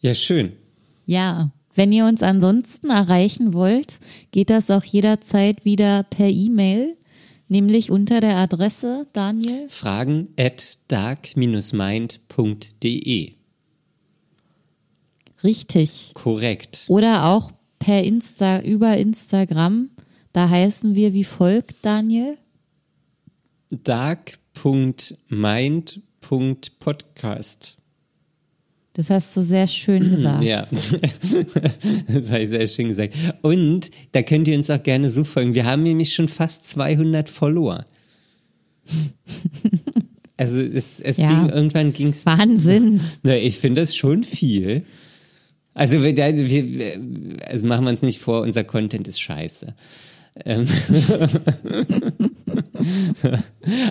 Ja, schön. ja. Wenn ihr uns ansonsten erreichen wollt, geht das auch jederzeit wieder per E-Mail, nämlich unter der Adresse Daniel. Fragen at dark-mind.de. Richtig. Korrekt. Oder auch per Insta, über Instagram. Da heißen wir wie folgt, Daniel. dark.mind.podcast. Das hast du sehr schön gesagt. Ja, das habe ich sehr schön gesagt. Und da könnt ihr uns auch gerne so folgen. Wir haben nämlich schon fast 200 Follower. Also es, es Ja. ging, irgendwann ging es. Wahnsinn. Na, ich finde das schon viel. Also wir, wir, also machen wir uns nicht vor, unser Content ist scheiße. Ähm.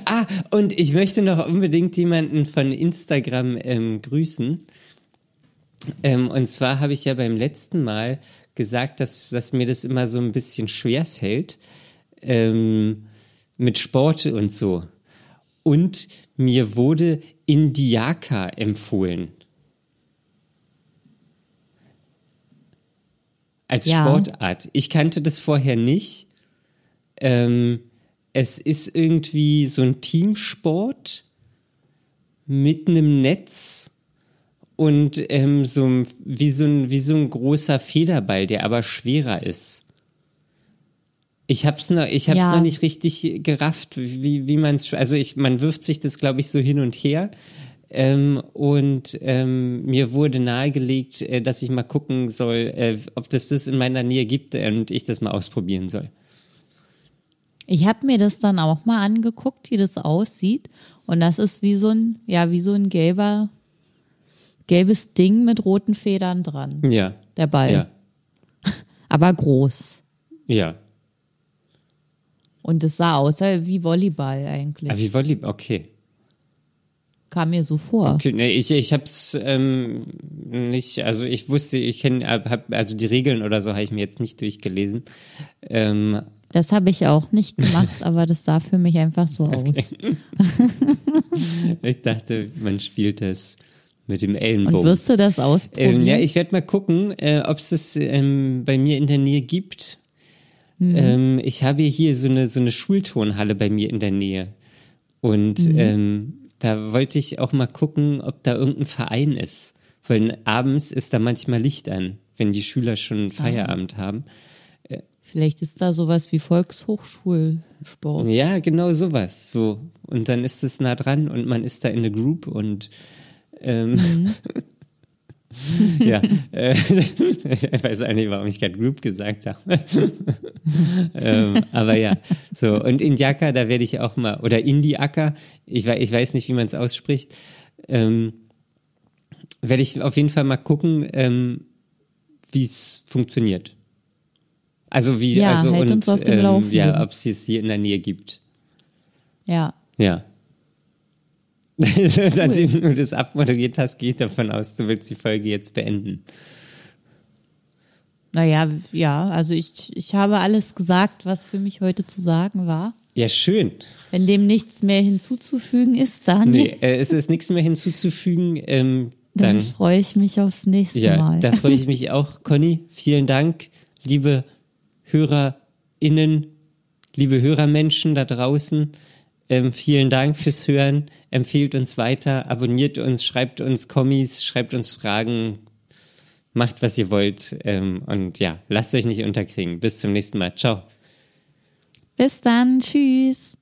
ah, und ich möchte noch unbedingt jemanden von Instagram ähm, grüßen. Ähm, und zwar habe ich ja beim letzten Mal gesagt, dass, dass mir das immer so ein bisschen schwer fällt ähm, mit Sport und so. Und mir wurde Indiaka empfohlen. Als Ja. Sportart. Ich kannte das vorher nicht. Ähm, es ist irgendwie so ein Teamsport mit einem Netz und ähm, so ein- wie so ein wie so ein großer Federball, der aber schwerer ist. Ich hab's noch, ich hab's Ja. noch nicht richtig gerafft, wie wie man es, also ich, man wirft sich das glaube ich so hin und her. Ähm, und ähm, mir wurde nahegelegt, äh, dass ich mal gucken soll, äh, ob das das in meiner Nähe gibt äh, und ich das mal ausprobieren soll. Ich habe mir das dann auch mal angeguckt, wie das aussieht. Und das ist wie so ein, ja, wie so ein gelber, gelbes Ding mit roten Federn dran. Ja. Der Ball. Ja. Aber groß. Ja. Und es sah aus wie Volleyball eigentlich. Ah, wie Volleyball, okay. Kam mir so vor. Okay, nee, ich, ich hab's ähm, nicht, also ich wusste, ich kenne, hab, also die Regeln oder so habe ich mir jetzt nicht durchgelesen. Ähm, Das habe ich auch nicht gemacht, aber das sah für mich einfach so aus. ich dachte, man spielt das mit dem Und Ellenbogen. wirst du das ausprobieren? Ähm, ja, ich werde mal gucken, äh, ob es es ähm, bei mir in der Nähe gibt. Mhm. Ähm, ich habe hier so eine, so eine Schulturnhalle bei mir in der Nähe. Und Mhm. ähm, da wollte ich auch mal gucken, ob da irgendein Verein ist. Weil abends ist da manchmal Licht an, wenn die Schüler schon Feierabend haben. Vielleicht ist da sowas wie Volkshochschulsport. Ja, genau sowas. So. Und dann ist es nah dran und man ist da in der Group und ähm, ja, äh, ich weiß auch nicht, warum ich gerade Group gesagt habe. ähm, aber ja, so. Und Indiaka, da werde ich auch mal, oder Indiaka, ich, ich weiß nicht, wie man es ausspricht, ähm, werde ich auf jeden Fall mal gucken, ähm, wie es funktioniert. Also wie, Ja, also halt und ähm, ja, ob es es hier in der Nähe gibt. Ja. Ja. Nachdem du das abmoderiert hast, gehe ich davon aus, du willst die Folge jetzt beenden. Naja, ja, also ich, ich habe alles gesagt, was für mich heute zu sagen war. Ja, schön. Wenn dem nichts mehr hinzuzufügen ist, dann, Nee, äh, es ist nichts mehr hinzuzufügen. Ähm, dann dann, freue ich mich aufs nächste ja, Mal. da freue ich mich auch. Conny, vielen Dank, liebe HörerInnen, liebe Hörermenschen da draußen. Ähm, vielen Dank fürs Hören. Empfehlt uns weiter, abonniert uns, schreibt uns Kommis, schreibt uns Fragen, macht was ihr wollt. Ähm, und ja, lasst euch nicht unterkriegen. Bis zum nächsten Mal. Ciao. Bis dann, tschüss.